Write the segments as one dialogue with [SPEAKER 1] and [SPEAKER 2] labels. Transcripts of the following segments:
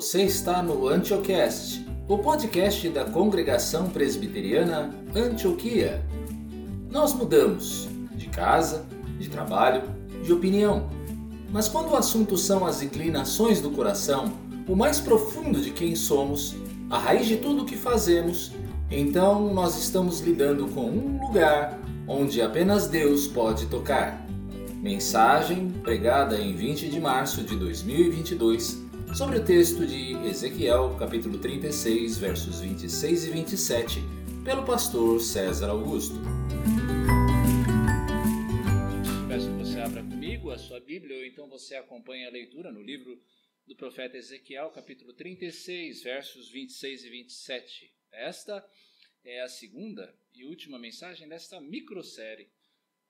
[SPEAKER 1] Você está no Antiocast, o podcast da congregação presbiteriana Antioquia. Nós mudamos de casa, de trabalho, de opinião. Mas quando o assunto são as inclinações do coração, o mais profundo de quem somos, a raiz de tudo o que fazemos, então nós estamos lidando com um lugar onde apenas Deus pode tocar. Mensagem pregada em 20 de março de 2022 sobre o texto de Ezequiel, capítulo 36, versos 26 e 27, pelo pastor César Augusto.
[SPEAKER 2] Peço que você abra comigo a sua Bíblia ou então você acompanhe a leitura no livro do profeta Ezequiel, capítulo 36, versos 26 e 27. Esta é a segunda e última mensagem desta microsérie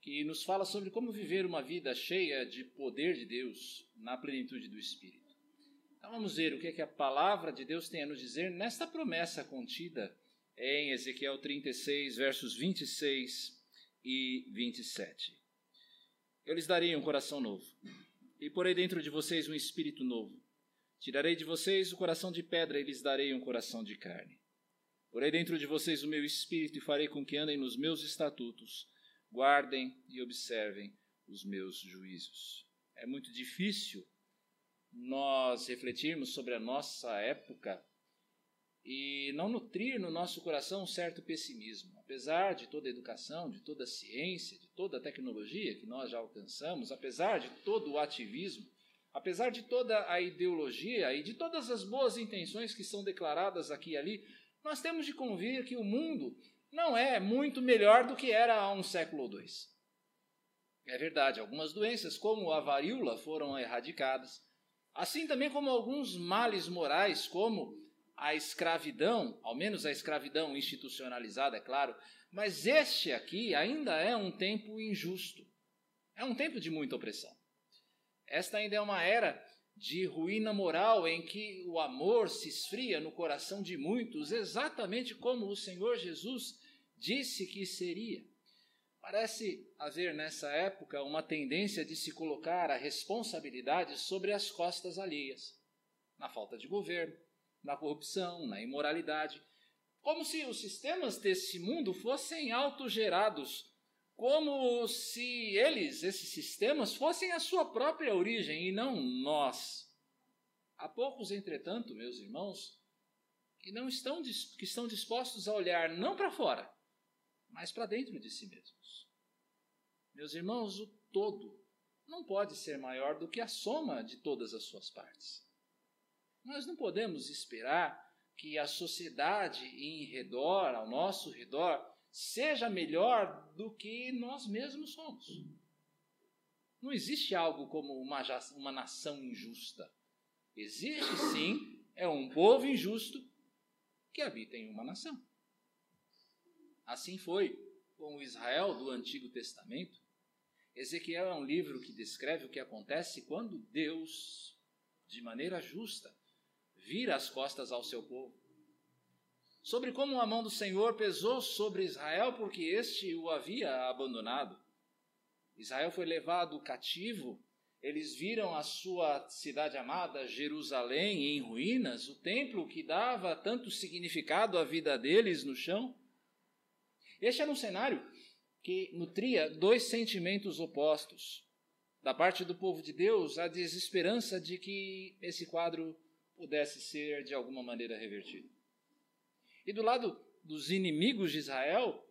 [SPEAKER 2] que nos fala sobre como viver uma vida cheia de poder de Deus na plenitude do Espírito. Então vamos ver o que, é que a palavra de Deus tem a nos dizer nesta promessa contida em Ezequiel 36, versos 26 e 27. Eu lhes darei um coração novo, e porei dentro de vocês um espírito novo. Tirarei de vocês o coração de pedra e lhes darei um coração de carne. Porei dentro de vocês o meu espírito e farei com que andem nos meus estatutos, guardem e observem os meus juízos. É muito difícil nós refletirmos sobre a nossa época e não nutrir no nosso coração um certo pessimismo. Apesar de toda a educação, de toda a ciência, de toda a tecnologia que nós já alcançamos, apesar de todo o ativismo, apesar de toda a ideologia e de todas as boas intenções que são declaradas aqui e ali, nós temos de convir que o mundo não é muito melhor do que era há um século ou dois. É verdade, algumas doenças, como a varíola, foram erradicadas, Assim também como alguns males morais, como a escravidão, ao menos a escravidão institucionalizada, é claro, mas este aqui ainda é um tempo injusto. É um tempo de muita opressão. Esta ainda é uma era de ruína moral em que o amor se esfria no coração de muitos, exatamente como o Senhor Jesus disse que seria. Parece haver nessa época uma tendência de se colocar a responsabilidade sobre as costas alheias, na falta de governo, na corrupção, na imoralidade, como se os sistemas desse mundo fossem autogerados, como se eles, esses sistemas, fossem a sua própria origem e não nós. Há poucos, entretanto, meus irmãos, que não estão que estão dispostos a olhar não para fora, mas para dentro de si mesmos. Meus irmãos, o todo não pode ser maior do que a soma de todas as suas partes. Nós não podemos esperar que a sociedade em redor, ao nosso redor, seja melhor do que nós mesmos somos. Não existe algo como uma, uma nação injusta. Existe sim, é um povo injusto que habita em uma nação. Assim foi com o Israel do Antigo Testamento. Ezequiel é um livro que descreve o que acontece quando Deus, de maneira justa, vira as costas ao seu povo. Sobre como a mão do Senhor pesou sobre Israel porque este o havia abandonado. Israel foi levado cativo, eles viram a sua cidade amada, Jerusalém, em ruínas, o templo que dava tanto significado à vida deles no chão. Este era um cenário que nutria dois sentimentos opostos. Da parte do povo de Deus, a desesperança de que esse quadro pudesse ser de alguma maneira revertido. E do lado dos inimigos de Israel,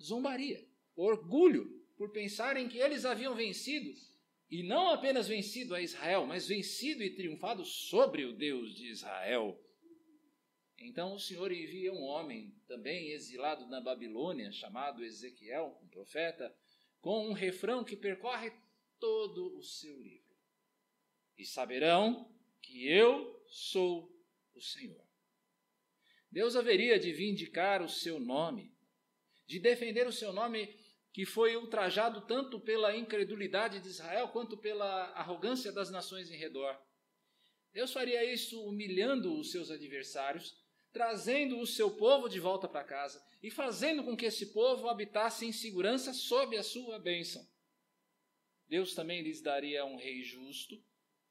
[SPEAKER 2] zombaria, orgulho por pensarem que eles haviam vencido, e não apenas vencido a Israel, mas vencido e triunfado sobre o Deus de Israel. Então o Senhor envia um homem, também exilado na Babilônia, chamado Ezequiel, um profeta, com um refrão que percorre todo o seu livro. E saberão que eu sou o Senhor. Deus haveria de vindicar o seu nome, de defender o seu nome que foi ultrajado tanto pela incredulidade de Israel quanto pela arrogância das nações em redor. Deus faria isso humilhando os seus adversários trazendo o seu povo de volta para casa e fazendo com que esse povo habitasse em segurança sob a sua bênção. Deus também lhes daria um rei justo,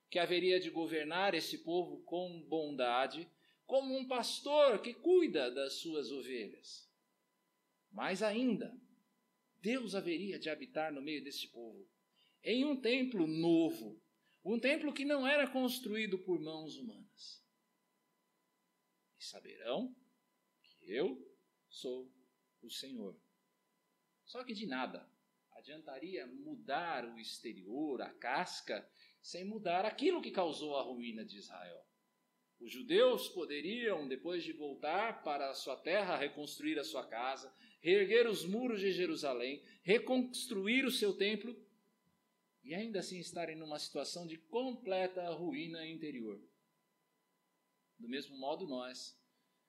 [SPEAKER 2] que haveria de governar esse povo com bondade, como um pastor que cuida das suas ovelhas. Mais ainda, Deus haveria de habitar no meio deste povo, em um templo novo, um templo que não era construído por mãos humanas. Saberão que eu sou o Senhor. Só que de nada adiantaria mudar o exterior, a casca, sem mudar aquilo que causou a ruína de Israel. Os judeus poderiam, depois de voltar para a sua terra, reconstruir a sua casa, reerguer os muros de Jerusalém, reconstruir o seu templo e ainda assim estarem numa situação de completa ruína interior. Do mesmo modo, nós,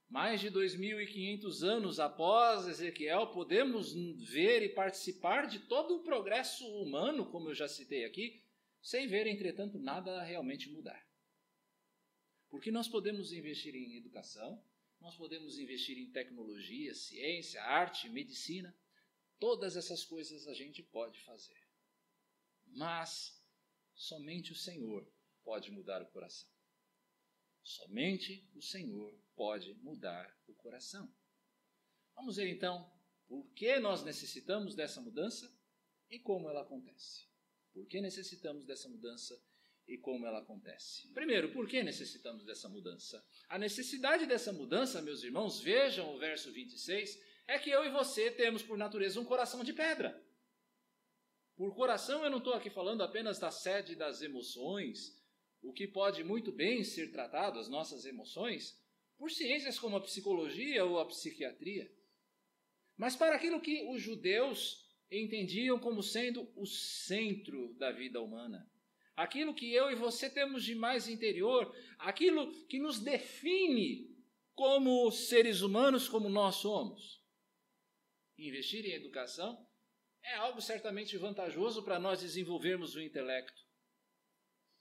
[SPEAKER 2] mais de 2.500 anos após Ezequiel, podemos ver e participar de todo o progresso humano, como eu já citei aqui, sem ver, entretanto, nada realmente mudar. Porque nós podemos investir em educação, nós podemos investir em tecnologia, ciência, arte, medicina, todas essas coisas a gente pode fazer. Mas somente o Senhor pode mudar o coração. Somente o Senhor pode mudar o coração. Vamos ver então por que nós necessitamos dessa mudança e como ela acontece. Por que necessitamos dessa mudança e como ela acontece? Primeiro, por que necessitamos dessa mudança? A necessidade dessa mudança, meus irmãos, vejam o verso 26, é que eu e você temos por natureza um coração de pedra. Por coração, eu não estou aqui falando apenas da sede das emoções, o que pode muito bem ser tratado, as nossas emoções, por ciências como a psicologia ou a psiquiatria. Mas para aquilo que os judeus entendiam como sendo o centro da vida humana. Aquilo que eu e você temos de mais interior, aquilo que nos define como seres humanos, como nós somos. Investir em educação é algo certamente vantajoso para nós desenvolvermos o intelecto.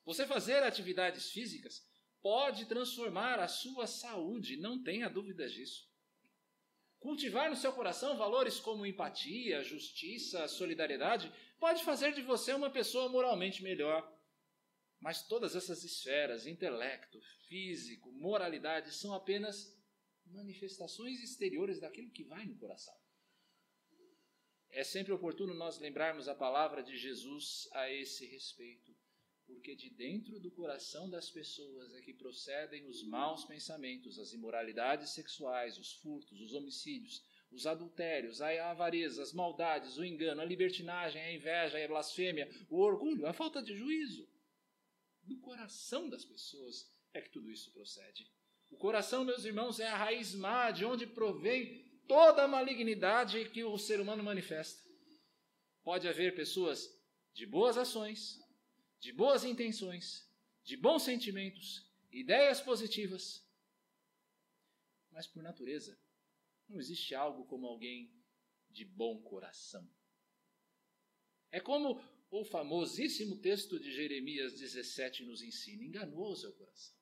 [SPEAKER 2] Você fazer atividades físicas pode transformar a sua saúde, não tenha dúvidas disso. Cultivar no seu coração valores como empatia, justiça, solidariedade pode fazer de você uma pessoa moralmente melhor. Mas todas essas esferas, intelecto, físico, moralidade, são apenas manifestações exteriores daquilo que vai no coração. É sempre oportuno nós lembrarmos a palavra de Jesus a esse respeito, porque de dentro do coração das pessoas é que procedem os maus pensamentos, as imoralidades sexuais, os furtos, os homicídios, os adultérios, a avareza, as maldades, o engano, a libertinagem, a inveja, a blasfêmia, o orgulho, a falta de juízo. Do coração das pessoas é que tudo isso procede. O coração, meus irmãos, é a raiz má de onde provém toda a malignidade que o ser humano manifesta. Pode haver pessoas de boas ações, de boas intenções, de bons sentimentos, ideias positivas, mas por natureza não existe algo como alguém de bom coração. É como o famosíssimo texto de Jeremias 17 nos ensina: enganoso é o coração.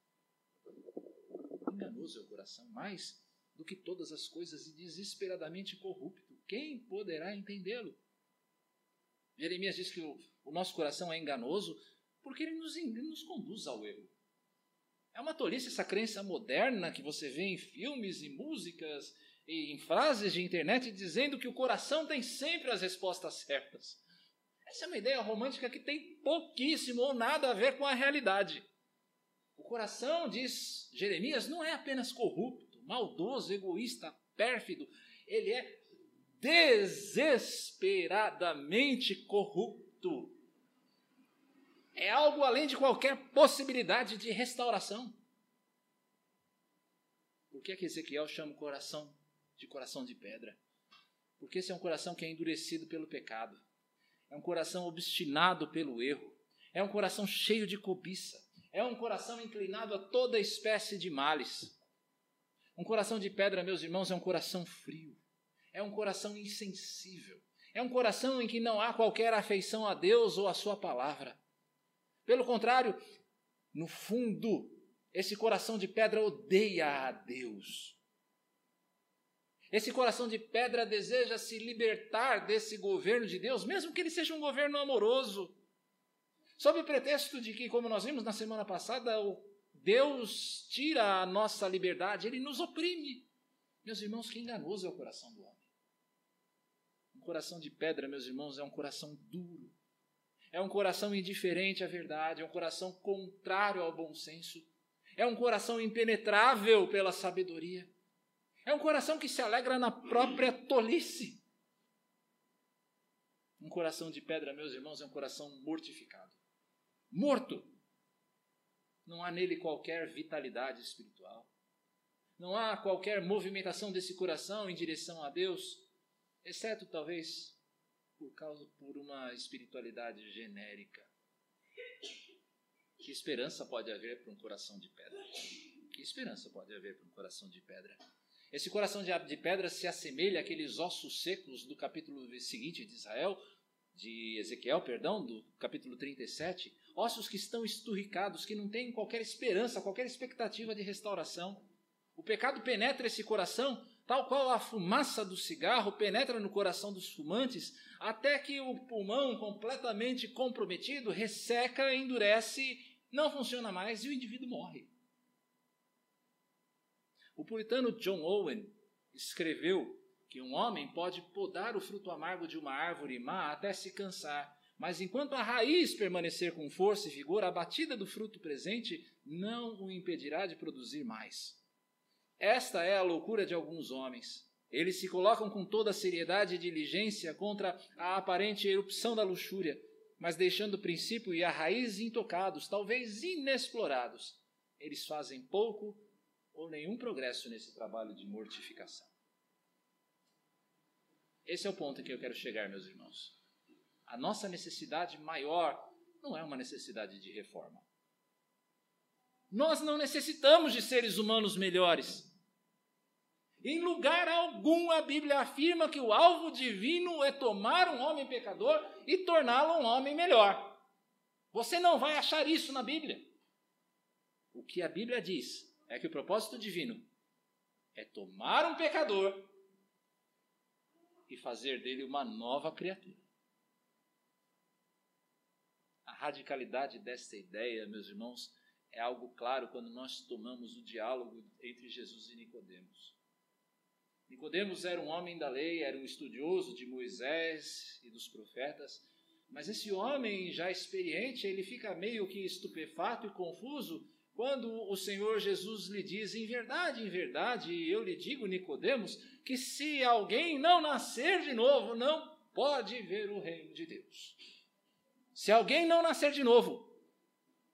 [SPEAKER 2] Enganoso é o coração, mais do que todas as coisas e desesperadamente corrupto. Quem poderá entendê-lo? Jeremias diz que o, o, nosso coração é enganoso porque ele nos, ele nos conduz ao erro. É uma tolice essa crença moderna que você vê em filmes e músicas e em frases de internet dizendo que o coração tem sempre as respostas certas. Essa é uma ideia romântica que tem pouquíssimo ou nada a ver com a realidade. O coração, diz Jeremias, não é apenas corrupto maldoso, egoísta, pérfido, ele é desesperadamente corrupto. É algo além de qualquer possibilidade de restauração. Por que, é que Ezequiel chama o coração de coração de pedra? Porque esse é um coração que é endurecido pelo pecado, é um coração obstinado pelo erro, é um coração cheio de cobiça, é um coração inclinado a toda espécie de males. Um coração de pedra, meus irmãos, é um coração frio, é um coração insensível, é um coração em que não há qualquer afeição a Deus ou a Sua palavra. Pelo contrário, no fundo, esse coração de pedra odeia a Deus. Esse coração de pedra deseja se libertar desse governo de Deus, mesmo que ele seja um governo amoroso. Sob o pretexto de que, como nós vimos na semana passada, o Deus tira a nossa liberdade, ele nos oprime. Meus irmãos, que enganoso é o coração do homem. Coração de pedra, meus irmãos, é um coração duro. É um coração indiferente à verdade, é um coração contrário ao bom senso. É um coração impenetrável pela sabedoria. É um coração que se alegra na própria tolice. Um coração de pedra, meus irmãos, é um coração mortificado. Morto. Não há nele qualquer vitalidade espiritual. Não há qualquer movimentação desse coração em direção a Deus, exceto talvez por causa por uma espiritualidade genérica. Que esperança pode haver para um coração de pedra? Que esperança pode haver para um coração de pedra? Esse coração de pedra se assemelha àqueles ossos secos do capítulo seguinte de Israel, de Ezequiel, perdão, do capítulo 37, ossos que estão esturricados, que não têm qualquer esperança, qualquer expectativa de restauração. O pecado penetra esse coração, tal qual a fumaça do cigarro penetra no coração dos fumantes, até que o pulmão, completamente comprometido, resseca, endurece, não funciona mais e o indivíduo morre. O puritano John Owen escreveu que um homem pode podar o fruto amargo de uma árvore má até se cansar, mas enquanto a raiz permanecer com força e vigor, a batida do fruto presente não o impedirá de produzir mais. Esta é a loucura de alguns homens. Eles se colocam com toda a seriedade e diligência contra a aparente erupção da luxúria, mas deixando o princípio e a raiz intocados, talvez inexplorados. Eles fazem pouco ou nenhum progresso nesse trabalho de mortificação. Esse é o ponto em que eu quero chegar, meus irmãos. A nossa necessidade maior não é uma necessidade de reforma. Nós não necessitamos de seres humanos melhores. Em lugar algum a Bíblia afirma que o alvo divino é tomar um homem pecador e torná-lo um homem melhor. Você não vai achar isso na Bíblia. O que a Bíblia diz é que o propósito divino é tomar um pecador e fazer dele uma nova criatura. A radicalidade desta ideia, meus irmãos, é algo claro quando nós tomamos o diálogo entre Jesus e Nicodemos. Nicodemos era um homem da lei, era um estudioso de Moisés e dos profetas, mas esse homem já experiente, ele fica meio que estupefato e confuso quando o Senhor Jesus lhe diz: "Em verdade, em verdade, eu lhe digo, Nicodemos, que se alguém não nascer de novo, não pode ver o reino de Deus." Se alguém não nascer de novo,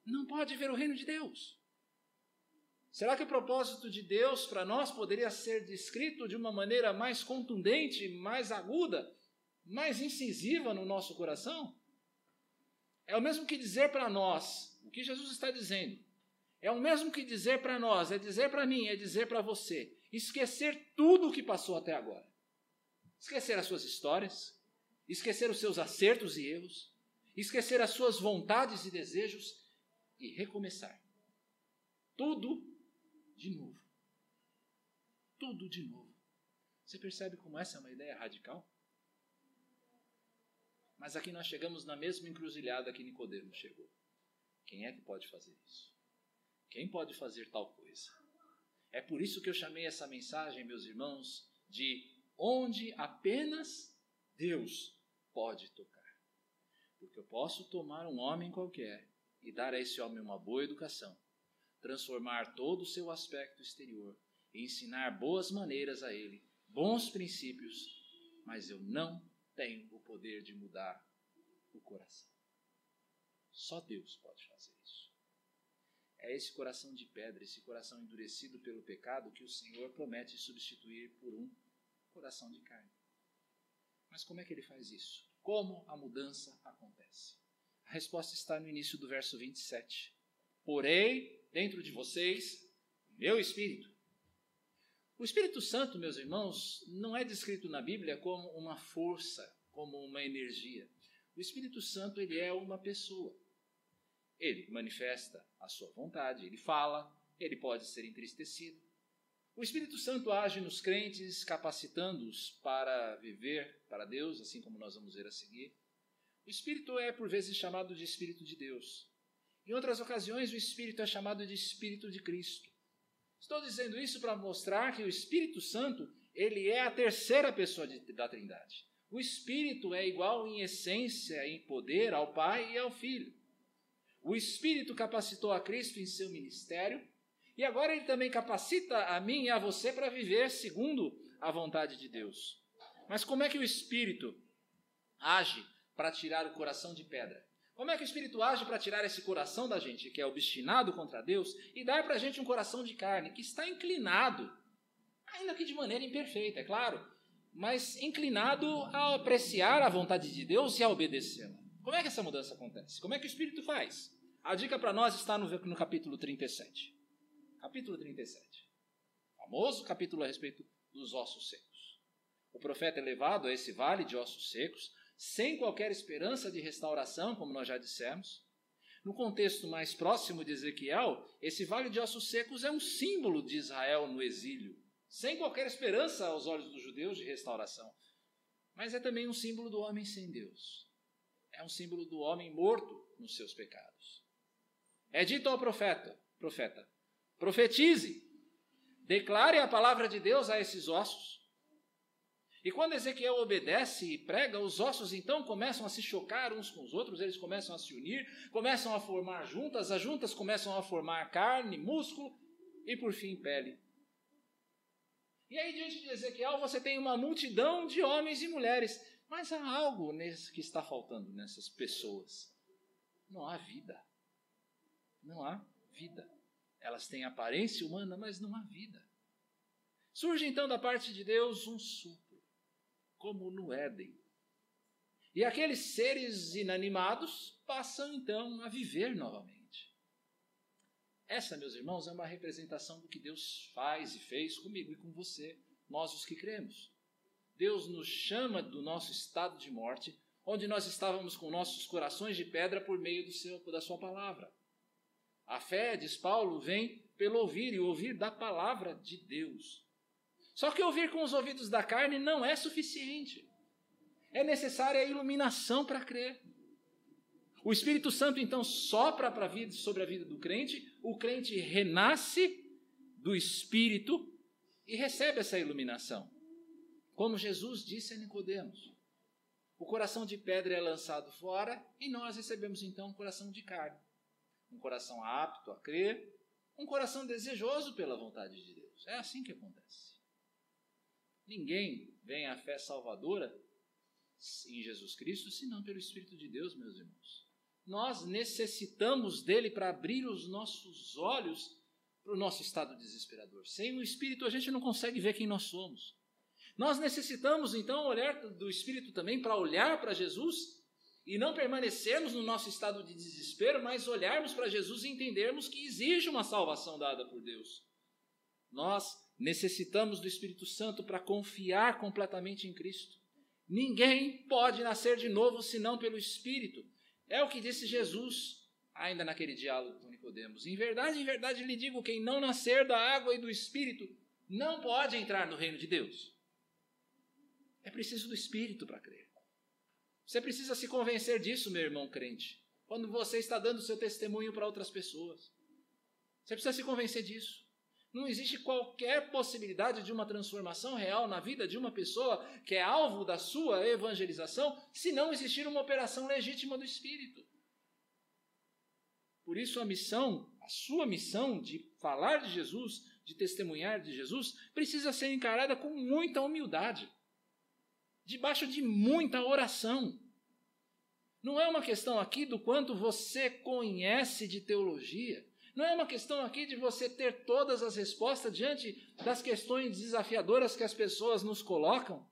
[SPEAKER 2] não pode ver o reino de Deus. Será que o propósito de Deus para nós poderia ser descrito de uma maneira mais contundente, mais aguda, mais incisiva no nosso coração? É o mesmo que dizer para nós o que Jesus está dizendo. É o mesmo que dizer para nós, é dizer para mim, é dizer para você, esquecer tudo o que passou até agora. Esquecer as suas histórias, esquecer os seus acertos e erros, esquecer as suas vontades e desejos e recomeçar. Tudo de novo. Tudo de novo. Você percebe como essa é uma ideia radical? Mas aqui nós chegamos na mesma encruzilhada que Nicodemo chegou. Quem é que pode fazer isso? Quem pode fazer tal coisa? É por isso que eu chamei essa mensagem, meus irmãos, de onde apenas Deus pode tocar. Porque eu posso tomar um homem qualquer e dar a esse homem uma boa educação, transformar todo o seu aspecto exterior e ensinar boas maneiras a ele, bons princípios, mas eu não tenho o poder de mudar o coração. Só Deus pode fazer isso. É esse coração de pedra, esse coração endurecido pelo pecado que o Senhor promete substituir por um coração de carne. Mas como é que ele faz isso? Como a mudança acontece? A resposta está no início do verso 27. Porém, dentro de vocês meu espírito. O Espírito Santo, meus irmãos, não é descrito na Bíblia como uma força, como uma energia. O Espírito Santo, ele é uma pessoa. Ele manifesta a sua vontade, ele fala, ele pode ser entristecido. O Espírito Santo age nos crentes, capacitando-os para viver para Deus, assim como nós vamos ver a seguir. O Espírito é, por vezes, chamado de Espírito de Deus. Em outras ocasiões, o Espírito é chamado de Espírito de Cristo. Estou dizendo isso para mostrar que o Espírito Santo, ele é a terceira pessoa de, da Trindade. O Espírito é igual em essência, em poder, ao Pai e ao Filho. O Espírito capacitou a Cristo em seu ministério e agora ele também capacita a mim e a você para viver segundo a vontade de Deus. Mas como é que o Espírito age para tirar o coração de pedra? Como é que o Espírito age para tirar esse coração da gente, que é obstinado contra Deus, e dar para a gente um coração de carne, que está inclinado, ainda que de maneira imperfeita, é claro, mas inclinado a apreciar a vontade de Deus e a obedecê-la? Como é que essa mudança acontece? Como é que o Espírito faz? A dica para nós está no, no capítulo 37. Capítulo 37. Famoso capítulo a respeito dos ossos secos. O profeta é levado a esse vale de ossos secos, sem qualquer esperança de restauração, como nós já dissemos. No contexto mais próximo de Ezequiel, esse vale de ossos secos é um símbolo de Israel no exílio, sem qualquer esperança aos olhos dos judeus de restauração. Mas é também um símbolo do homem sem Deus. É um símbolo do homem morto nos seus pecados. É dito ao profeta, profeta, profetize, declare a palavra de Deus a esses ossos. E quando Ezequiel obedece e prega, os ossos então começam a se chocar uns com os outros, eles começam a se unir, começam a formar juntas, as juntas começam a formar carne, músculo e por fim pele. E aí, diante de Ezequiel, você tem uma multidão de homens e mulheres, mas há algo nesse que está faltando nessas pessoas. Não há vida. Não há vida. Elas têm aparência humana, mas não há vida. Surge então da parte de Deus um sopro, como no Éden. E aqueles seres inanimados passam então a viver novamente. Essa, meus irmãos, é uma representação do que Deus faz e fez comigo e com você, nós os que cremos. Deus nos chama do nosso estado de morte, onde nós estávamos com nossos corações de pedra por meio do seu, da Sua palavra. A fé, diz Paulo, vem pelo ouvir e ouvir da palavra de Deus. Só que ouvir com os ouvidos da carne não é suficiente. É necessária a iluminação para crer. O Espírito Santo então sopra para a vida, sobre a vida do crente, o crente renasce do Espírito e recebe essa iluminação. Como Jesus disse a Nicodemos. O coração de pedra é lançado fora e nós recebemos então um coração de carne um coração apto a crer, um coração desejoso pela vontade de Deus. É assim que acontece. Ninguém vem à fé salvadora em Jesus Cristo senão pelo Espírito de Deus, meus irmãos. Nós necessitamos dele para abrir os nossos olhos para o nosso estado desesperador. Sem o Espírito a gente não consegue ver quem nós somos. Nós necessitamos então olhar do Espírito também para olhar para Jesus e não permanecermos no nosso estado de desespero, mas olharmos para Jesus e entendermos que exige uma salvação dada por Deus. Nós necessitamos do Espírito Santo para confiar completamente em Cristo. Ninguém pode nascer de novo senão pelo Espírito. É o que disse Jesus ainda naquele diálogo com Nicodemos. Em verdade, em verdade lhe digo, quem não nascer da água e do Espírito não pode entrar no reino de Deus. É preciso do Espírito para crer. Você precisa se convencer disso, meu irmão crente, quando você está dando seu testemunho para outras pessoas. Você precisa se convencer disso. Não existe qualquer possibilidade de uma transformação real na vida de uma pessoa que é alvo da sua evangelização se não existir uma operação legítima do Espírito. Por isso, a missão, a sua missão de falar de Jesus, de testemunhar de Jesus, precisa ser encarada com muita humildade debaixo de muita oração. Não é uma questão aqui do quanto você conhece de teologia. Não é uma questão aqui de você ter todas as respostas diante das questões desafiadoras que as pessoas nos colocam.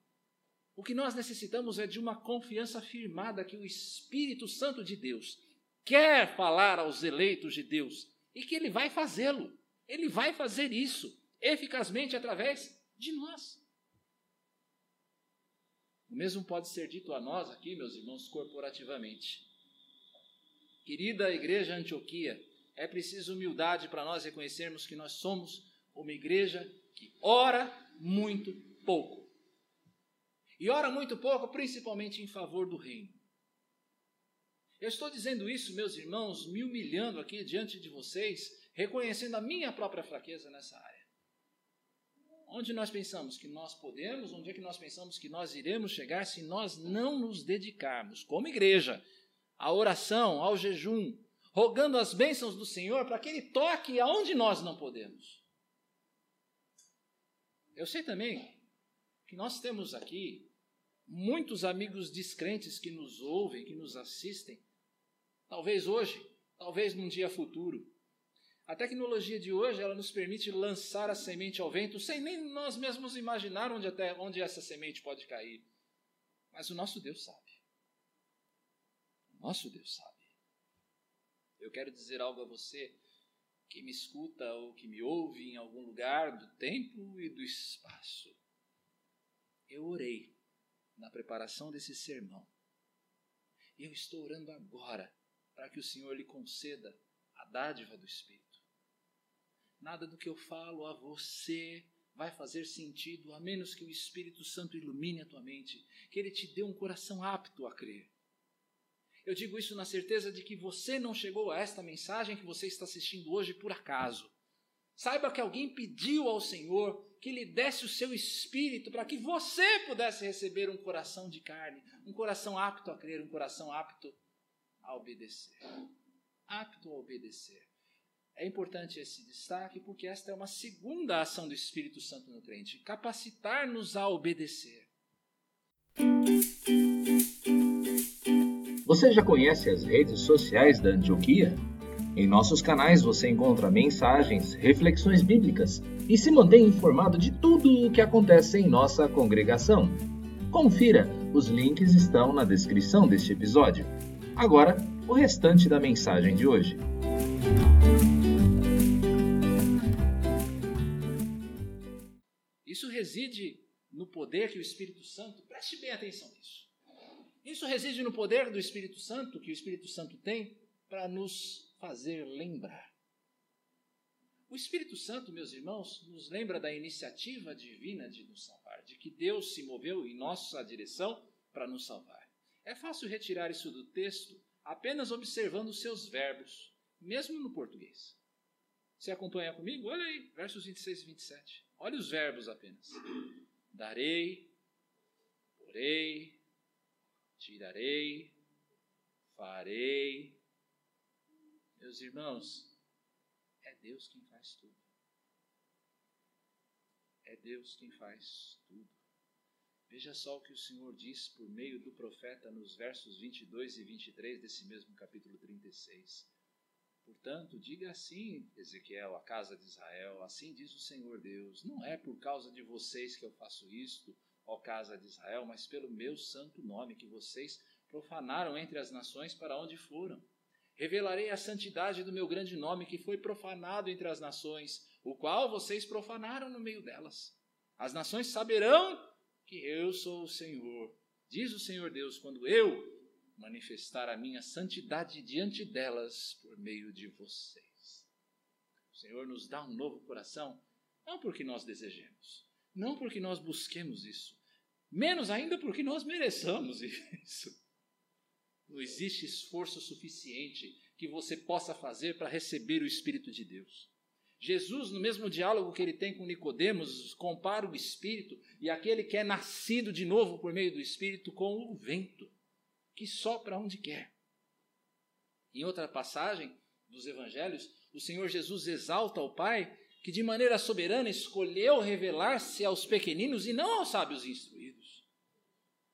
[SPEAKER 2] O que nós necessitamos é de uma confiança firmada que o Espírito Santo de Deus quer falar aos eleitos de Deus e que ele vai fazê-lo. Ele vai fazer isso eficazmente através de nós. O mesmo pode ser dito a nós aqui, meus irmãos, corporativamente. Querida Igreja Antioquia, é preciso humildade para nós reconhecermos que nós somos uma igreja que ora muito pouco. E ora muito pouco, principalmente em favor do reino. Eu estou dizendo isso, meus irmãos, me humilhando aqui diante de vocês, reconhecendo a minha própria fraqueza nessa área. Onde nós pensamos que nós podemos, onde é que nós pensamos que nós iremos chegar se nós não nos dedicarmos, como igreja, à oração, ao jejum, rogando as bênçãos do Senhor para que Ele toque aonde nós não podemos. Eu sei também que nós temos aqui muitos amigos descrentes que nos ouvem, que nos assistem, talvez hoje, talvez num dia futuro. A tecnologia de hoje ela nos permite lançar a semente ao vento sem nem nós mesmos imaginar onde, até, onde essa semente pode cair. Mas o nosso Deus sabe. O nosso Deus sabe. Eu quero dizer algo a você que me escuta ou que me ouve em algum lugar do tempo e do espaço. Eu orei na preparação desse sermão. E eu estou orando agora para que o Senhor lhe conceda a dádiva do Espírito. Nada do que eu falo a você vai fazer sentido a menos que o Espírito Santo ilumine a tua mente, que ele te dê um coração apto a crer. Eu digo isso na certeza de que você não chegou a esta mensagem que você está assistindo hoje por acaso. Saiba que alguém pediu ao Senhor que lhe desse o seu espírito para que você pudesse receber um coração de carne, um coração apto a crer, um coração apto a obedecer. Apto a obedecer. É importante esse destaque porque esta é uma segunda ação do Espírito Santo no crente capacitar-nos a obedecer.
[SPEAKER 1] Você já conhece as redes sociais da Antioquia? Em nossos canais você encontra mensagens, reflexões bíblicas e se mantém informado de tudo o que acontece em nossa congregação. Confira, os links estão na descrição deste episódio. Agora, o restante da mensagem de hoje.
[SPEAKER 2] Isso reside no poder que o Espírito Santo, preste bem atenção nisso. Isso reside no poder do Espírito Santo que o Espírito Santo tem para nos fazer lembrar. O Espírito Santo, meus irmãos, nos lembra da iniciativa divina de nos salvar, de que Deus se moveu em nossa direção para nos salvar. É fácil retirar isso do texto apenas observando os seus verbos, mesmo no português. Você acompanha comigo? Olha aí, versos 26 e 27. Olha os verbos apenas. Darei, porei, tirarei, farei. Meus irmãos, é Deus quem faz tudo. É Deus quem faz tudo. Veja só o que o Senhor diz por meio do profeta nos versos 22 e 23 desse mesmo capítulo 36. Portanto, diga assim, Ezequiel, a casa de Israel: Assim diz o Senhor Deus: Não é por causa de vocês que eu faço isto, ó casa de Israel, mas pelo meu santo nome que vocês profanaram entre as nações para onde foram. Revelarei a santidade do meu grande nome que foi profanado entre as nações, o qual vocês profanaram no meio delas. As nações saberão que eu sou o Senhor, diz o Senhor Deus, quando eu manifestar a minha santidade diante delas por meio de vocês. O Senhor nos dá um novo coração, não porque nós desejemos, não porque nós busquemos isso, menos ainda porque nós mereçamos isso. Não existe esforço suficiente que você possa fazer para receber o Espírito de Deus. Jesus, no mesmo diálogo que ele tem com Nicodemos, compara o Espírito e aquele que é nascido de novo por meio do Espírito com o vento que sopra onde quer. Em outra passagem dos evangelhos, o Senhor Jesus exalta ao Pai que de maneira soberana escolheu revelar-se aos pequeninos e não aos sábios instruídos.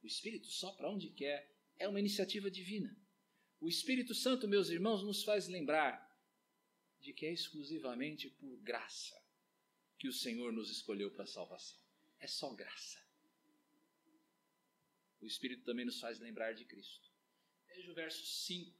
[SPEAKER 2] O Espírito sopra onde quer, é uma iniciativa divina. O Espírito Santo, meus irmãos, nos faz lembrar de que é exclusivamente por graça que o Senhor nos escolheu para a salvação. É só graça o Espírito também nos faz lembrar de Cristo. Veja o verso 5,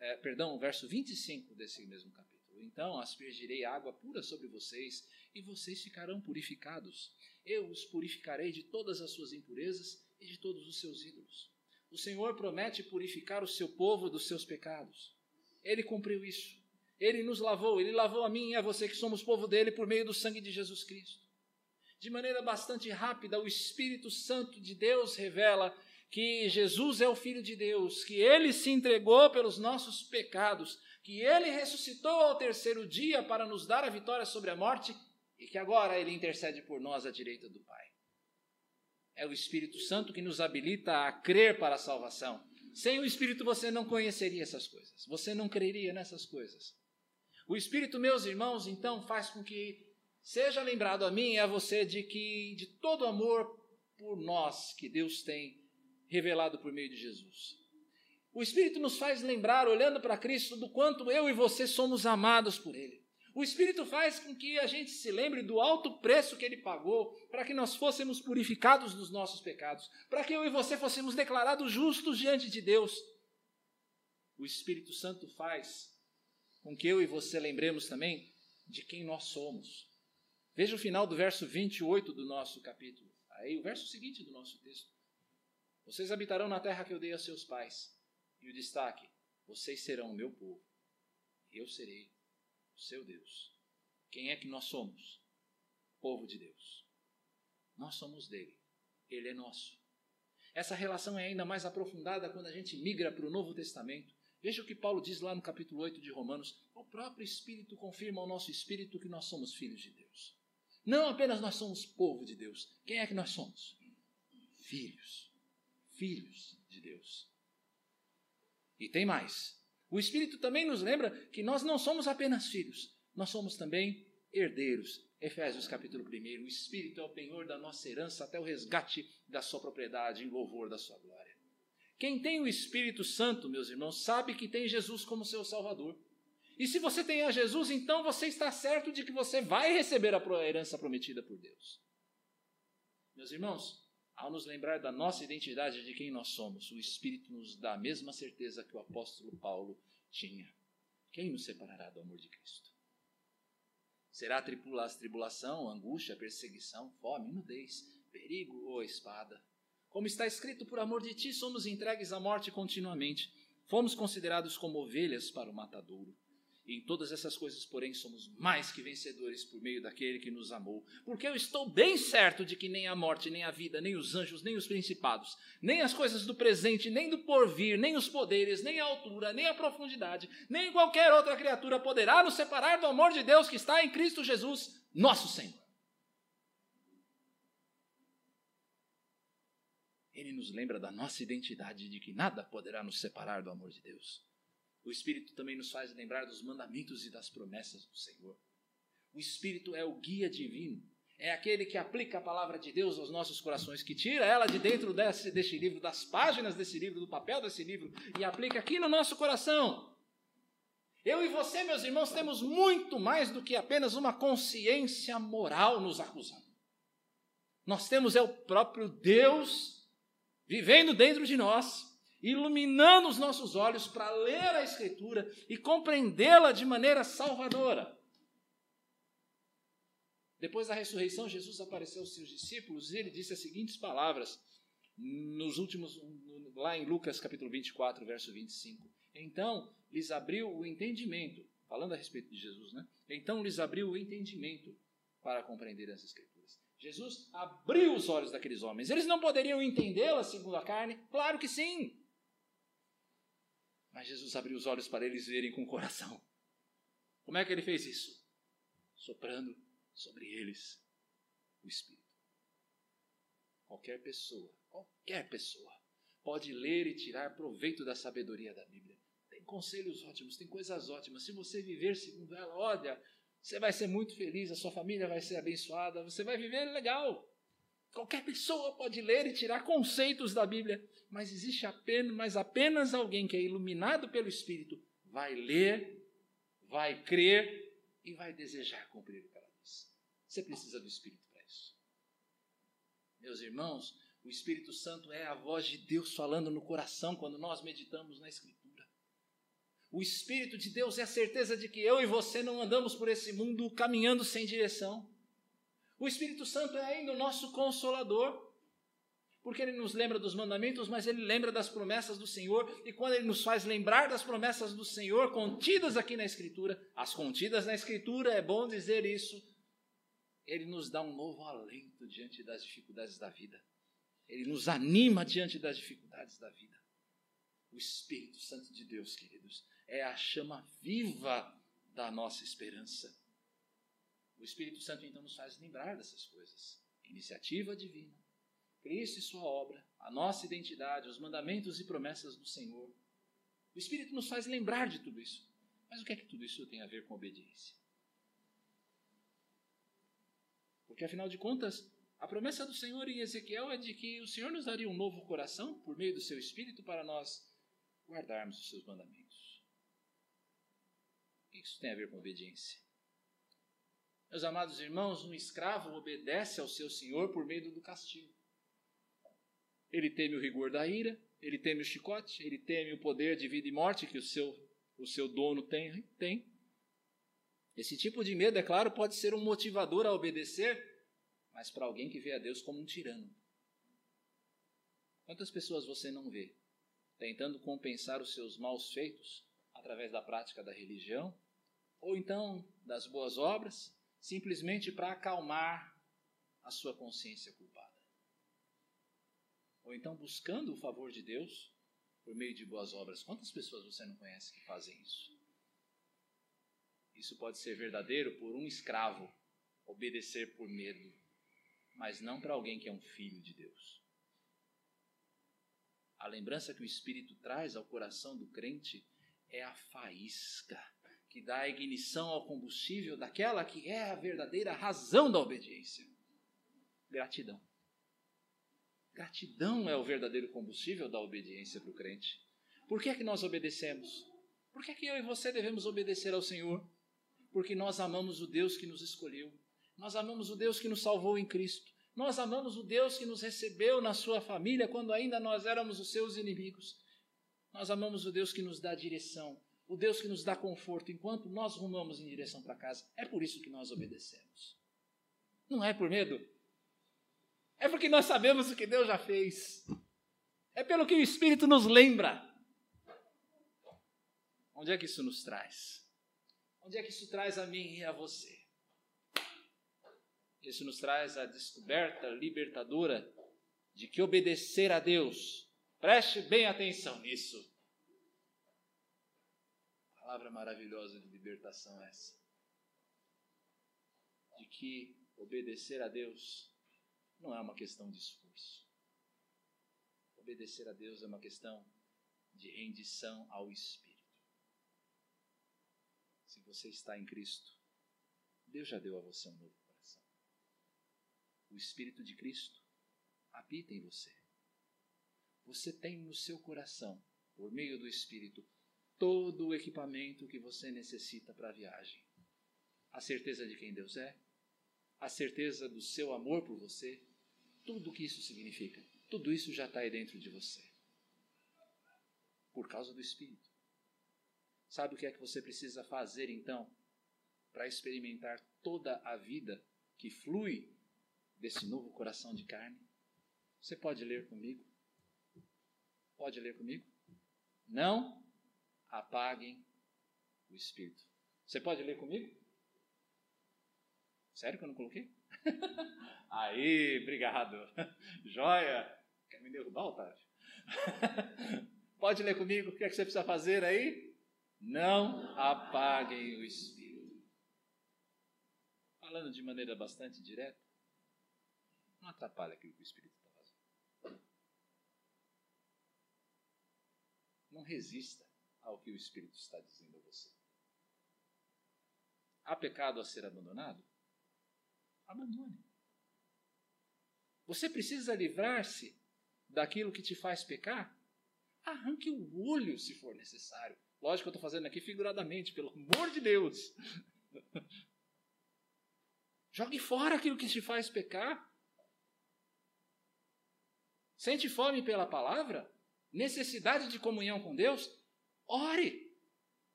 [SPEAKER 2] é, perdão, o verso 25 desse mesmo capítulo. Então aspergirei água pura sobre vocês e vocês ficarão purificados. Eu os purificarei de todas as suas impurezas e de todos os seus ídolos. O Senhor promete purificar o seu povo dos seus pecados. Ele cumpriu isso. Ele nos lavou, ele lavou a mim e a você que somos povo dele por meio do sangue de Jesus Cristo de maneira bastante rápida, o Espírito Santo de Deus revela que Jesus é o Filho de Deus, que ele se entregou pelos nossos pecados, que ele ressuscitou ao terceiro dia para nos dar a vitória sobre a morte e que agora ele intercede por nós à direita do Pai. É o Espírito Santo que nos habilita a crer para a salvação. Sem o Espírito você não conheceria essas coisas, você não creria nessas coisas. O Espírito, meus irmãos, então faz com que seja lembrado a mim e a você de que de todo amor por nós que Deus tem revelado por meio de Jesus. O Espírito nos faz lembrar, olhando para Cristo, do quanto eu e você somos amados por Ele. O Espírito faz com que a gente se lembre do alto preço que Ele pagou para que nós fôssemos purificados dos nossos pecados, para que eu e você fôssemos declarados justos diante de Deus. O Espírito Santo faz com que eu e você lembremos também de quem nós somos. Veja o final do verso 28 do nosso capítulo. Aí, o verso seguinte do nosso texto. Vocês habitarão na terra que eu dei a seus pais. E o destaque: vocês serão o meu povo. E eu serei seu Deus. Quem é que nós somos? Povo de Deus. Nós somos dele. Ele é nosso. Essa relação é ainda mais aprofundada quando a gente migra para o Novo Testamento. Veja o que Paulo diz lá no capítulo 8 de Romanos. O próprio Espírito confirma ao nosso espírito que nós somos filhos de Deus. Não apenas nós somos povo de Deus. Quem é que nós somos? Filhos filhos de Deus. E tem mais. O Espírito também nos lembra que nós não somos apenas filhos, nós somos também herdeiros. Efésios capítulo 1. O Espírito é o penhor da nossa herança até o resgate da sua propriedade em louvor da sua glória. Quem tem o Espírito Santo, meus irmãos, sabe que tem Jesus como seu Salvador. E se você tem a Jesus, então você está certo de que você vai receber a herança prometida por Deus. Meus irmãos, ao nos lembrar da nossa identidade de quem nós somos, o Espírito nos dá a mesma certeza que o apóstolo Paulo tinha. Quem nos separará do amor de Cristo? Será a tribulação, angústia, perseguição, fome, nudez, perigo ou espada? Como está escrito, por amor de ti somos entregues à morte continuamente. Fomos considerados como ovelhas para o matadouro. Em todas essas coisas, porém, somos mais que vencedores por meio daquele que nos amou. Porque eu estou bem certo de que nem a morte, nem a vida, nem os anjos, nem os principados, nem as coisas do presente, nem do porvir, nem os poderes, nem a altura, nem a profundidade, nem qualquer outra criatura poderá nos separar do amor de Deus que está em Cristo Jesus, nosso Senhor. Ele nos lembra da nossa identidade de que nada poderá nos separar do amor de Deus. O Espírito também nos faz lembrar dos mandamentos e das promessas do Senhor. O Espírito é o guia divino, é aquele que aplica a palavra de Deus aos nossos corações, que tira ela de dentro desse, deste livro, das páginas desse livro, do papel desse livro, e aplica aqui no nosso coração. Eu e você, meus irmãos, temos muito mais do que apenas uma consciência moral nos acusando. Nós temos é o próprio Deus vivendo dentro de nós iluminando os nossos olhos para ler a Escritura e compreendê-la de maneira salvadora. Depois da ressurreição, Jesus apareceu aos seus discípulos e ele disse as seguintes palavras, nos últimos, lá em Lucas capítulo 24, verso 25. Então lhes abriu o entendimento, falando a respeito de Jesus, né? Então lhes abriu o entendimento para compreender as Escrituras. Jesus abriu os olhos daqueles homens. Eles não poderiam entendê-la segundo a carne? Claro que sim. Mas Jesus abriu os olhos para eles verem com o coração. Como é que ele fez isso? Soprando sobre eles o Espírito. Qualquer pessoa, qualquer pessoa, pode ler e tirar proveito da sabedoria da Bíblia. Tem conselhos ótimos, tem coisas ótimas. Se você viver segundo ela, olha, você vai ser muito feliz, a sua família vai ser abençoada, você vai viver legal. Qualquer pessoa pode ler e tirar conceitos da Bíblia, mas existe apenas, mas apenas alguém que é iluminado pelo Espírito vai ler, vai crer e vai desejar cumprir o que ela diz. Você precisa do Espírito para isso. Meus irmãos, o Espírito Santo é a voz de Deus falando no coração quando nós meditamos na Escritura. O Espírito de Deus é a certeza de que eu e você não andamos por esse mundo caminhando sem direção. O Espírito Santo é ainda o nosso consolador, porque ele nos lembra dos mandamentos, mas ele lembra das promessas do Senhor, e quando ele nos faz lembrar das promessas do Senhor contidas aqui na Escritura, as contidas na Escritura, é bom dizer isso, ele nos dá um novo alento diante das dificuldades da vida. Ele nos anima diante das dificuldades da vida. O Espírito Santo de Deus, queridos, é a chama viva da nossa esperança. O Espírito Santo então nos faz lembrar dessas coisas. Iniciativa divina, Cristo e sua obra, a nossa identidade, os mandamentos e promessas do Senhor. O Espírito nos faz lembrar de tudo isso. Mas o que é que tudo isso tem a ver com obediência? Porque afinal de contas, a promessa do Senhor em Ezequiel é de que o Senhor nos daria um novo coração por meio do seu Espírito para nós guardarmos os seus mandamentos. O que isso tem a ver com obediência? Meus amados irmãos, um escravo obedece ao seu senhor por meio do castigo. Ele teme o rigor da ira, ele teme o chicote, ele teme o poder de vida e morte que o seu, o seu dono tem, tem. Esse tipo de medo, é claro, pode ser um motivador a obedecer, mas para alguém que vê a Deus como um tirano. Quantas pessoas você não vê tentando compensar os seus maus feitos através da prática da religião, ou então das boas obras, simplesmente para acalmar a sua consciência culpada. Ou então buscando o favor de Deus por meio de boas obras. Quantas pessoas você não conhece que fazem isso? Isso pode ser verdadeiro por um escravo obedecer por medo, mas não para alguém que é um filho de Deus. A lembrança que o Espírito traz ao coração do crente é a faísca que dá ignição ao combustível daquela que é a verdadeira razão da obediência: gratidão. Gratidão é o verdadeiro combustível da obediência para o crente. Por que é que nós obedecemos? Por que é que eu e você devemos obedecer ao Senhor? Porque nós amamos o Deus que nos escolheu. Nós amamos o Deus que nos salvou em Cristo. Nós amamos o Deus que nos recebeu na sua família quando ainda nós éramos os seus inimigos. Nós amamos o Deus que nos dá direção, o Deus que nos dá conforto enquanto nós rumamos em direção para casa. É por isso que nós obedecemos. Não é por medo. É porque nós sabemos o que Deus já fez. É pelo que o Espírito nos lembra. Onde é que isso nos traz? Onde é que isso traz a mim e a você? Isso nos traz a descoberta libertadora de que obedecer a Deus, preste bem atenção nisso, palavra maravilhosa de libertação é essa. De que obedecer a Deus não é uma questão de esforço. Obedecer a Deus é uma questão de rendição ao Espírito. Se você está em Cristo, Deus já deu a você um novo coração. O Espírito de Cristo habita em você. Você tem no seu coração, por meio do Espírito, todo o equipamento que você necessita para a viagem. A certeza de quem Deus é, a certeza do seu amor por você, tudo o que isso significa, tudo isso já está aí dentro de você. Por causa do Espírito. Sabe o que é que você precisa fazer então para experimentar toda a vida que flui desse novo coração de carne? Você pode ler comigo? Pode ler comigo? Não apaguem o espírito. Você pode ler comigo? Sério que eu não coloquei? Aí, obrigado. Joia. Quer me derrubar, Otávio? pode ler comigo? O que é que você precisa fazer aí? Não apaguem o espírito. Falando de maneira bastante direta, não atrapalhe aquilo que o espírito está fazendo. Não resista ao que o Espírito está dizendo a você. Há pecado a ser abandonado? Abandone. Você precisa livrar-se daquilo que te faz pecar? Arranque o olho se for necessário. Lógico que eu estou fazendo aqui figuradamente, pelo amor de Deus. Jogue fora aquilo que te faz pecar. Sente fome pela palavra? Necessidade de comunhão com Deus? Ore.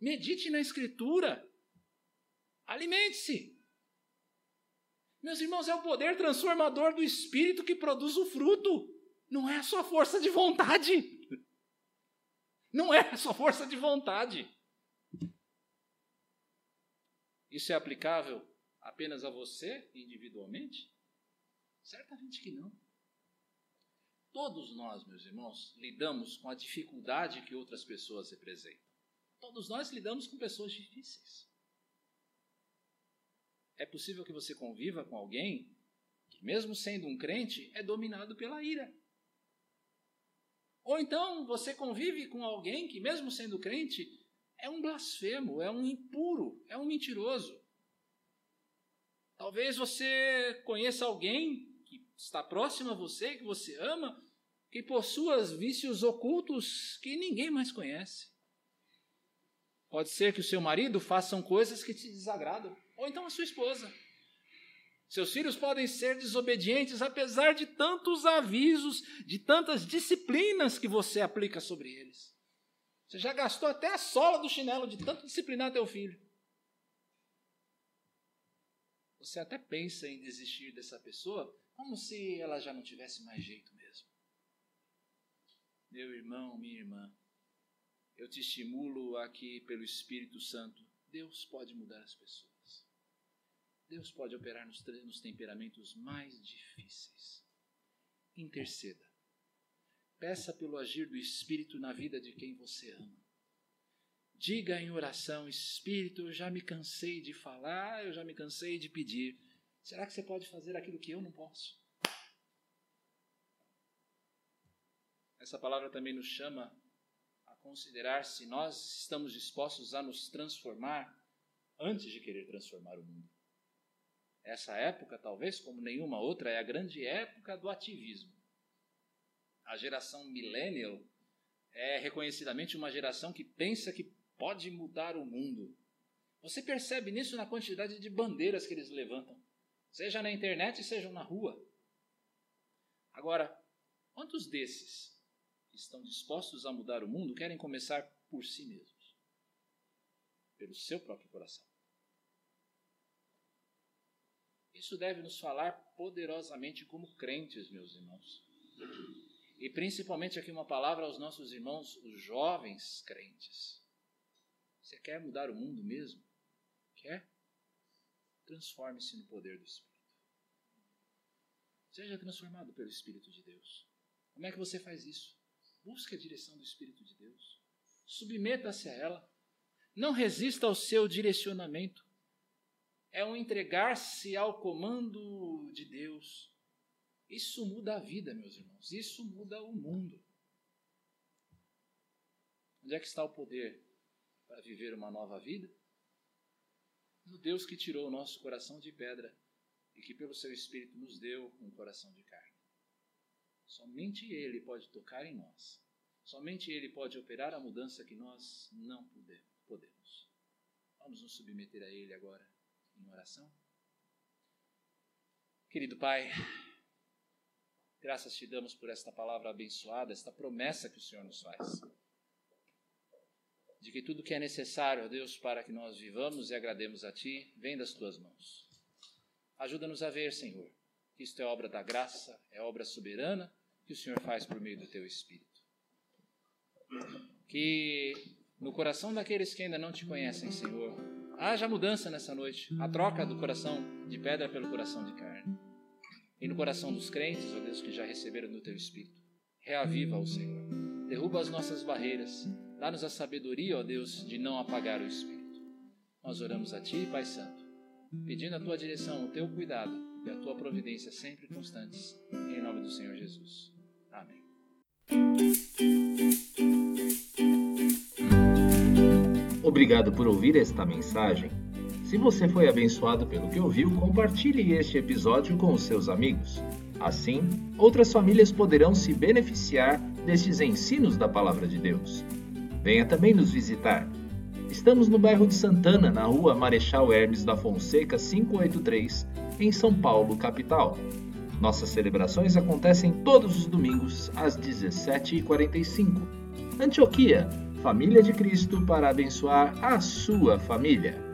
[SPEAKER 2] Medite na Escritura. Alimente-se. Meus irmãos, é o poder transformador do Espírito que produz o fruto. Não é a sua força de vontade. Não é a sua força de vontade. Isso é aplicável apenas a você individualmente? Certamente que não. Todos nós, meus irmãos, lidamos com a dificuldade que outras pessoas representam. Todos nós lidamos com pessoas difíceis. É possível que você conviva com alguém que, mesmo sendo um crente, é dominado pela ira. Ou então você convive com alguém que, mesmo sendo crente, é um blasfemo, é um impuro, é um mentiroso. Talvez você conheça alguém que está próximo a você, que você ama, que possua vícios ocultos que ninguém mais conhece. Pode ser que o seu marido faça coisas que te desagradam, ou então a sua esposa. Seus filhos podem ser desobedientes apesar de tantos avisos, de tantas disciplinas que você aplica sobre eles. Você já gastou até a sola do chinelo de tanto disciplinar teu filho. Você até pensa em desistir dessa pessoa como se ela já não tivesse mais jeito. Meu irmão, minha irmã, eu te estimulo aqui pelo Espírito Santo. Deus pode mudar as pessoas. Deus pode operar nos, nos temperamentos mais difíceis. Interceda. Peça pelo agir do Espírito na vida de quem você ama. Diga em oração: Espírito, eu já me cansei de falar, eu já me cansei de pedir. Será que você pode fazer aquilo que eu não posso? Essa palavra também nos chama a considerar se nós estamos dispostos a nos transformar antes de querer transformar o mundo. Essa época, talvez como nenhuma outra, é a grande época do ativismo. A geração millennial é reconhecidamente uma geração que pensa que pode mudar o mundo. Você percebe nisso na quantidade de bandeiras que eles levantam, seja na internet, seja na rua. Agora, quantos desses que estão dispostos a mudar o mundo querem começar por si mesmos, pelo seu próprio coração? Isso deve nos falar poderosamente como crentes, meus irmãos. E principalmente aqui uma palavra aos nossos irmãos, os jovens crentes. Você quer mudar o mundo mesmo? Quer? Transforme-se no poder do Espírito. Seja transformado pelo Espírito de Deus. Como é que você faz isso? Busque a direção do Espírito de Deus. Submeta-se a ela. Não resista ao seu direcionamento é um entregar-se ao comando de Deus. Isso muda a vida, meus irmãos. Isso muda o mundo. Onde é que está o poder para viver uma nova vida? No Deus que tirou o nosso coração de pedra e que, pelo seu Espírito, nos deu um coração de carne. Somente Ele pode tocar em nós. Somente Ele pode operar a mudança que nós não podemos. Vamos nos submeter a Ele agora em oração? Querido Pai, graças te damos por esta palavra abençoada, esta promessa que o Senhor nos faz. De que tudo que é necessário, Deus, para que nós vivamos e agrademos a Ti, vem das Tuas mãos. Ajuda-nos a ver, Senhor, que isto é obra da graça, é obra soberana que o Senhor faz por meio do Teu Espírito. Que no coração daqueles que ainda não te conhecem, Senhor, Haja mudança nessa noite, a troca do coração de pedra pelo coração de carne. E no coração dos crentes, ó Deus, que já receberam do teu Espírito, reaviva o Senhor. Derruba as nossas barreiras. Dá-nos a sabedoria, ó Deus, de não apagar o Espírito. Nós oramos a Ti, Pai Santo, pedindo a Tua direção, o Teu cuidado e a Tua providência sempre constantes. Em nome do Senhor Jesus.
[SPEAKER 1] Obrigado por ouvir esta mensagem. Se você foi abençoado pelo que ouviu, compartilhe este episódio com os seus amigos. Assim, outras famílias poderão se beneficiar destes ensinos da Palavra de Deus. Venha também nos visitar. Estamos no bairro de Santana, na rua Marechal Hermes da Fonseca 583, em São Paulo, capital. Nossas celebrações acontecem todos os domingos às 17h45. Antioquia, família de Cristo para abençoar a sua família.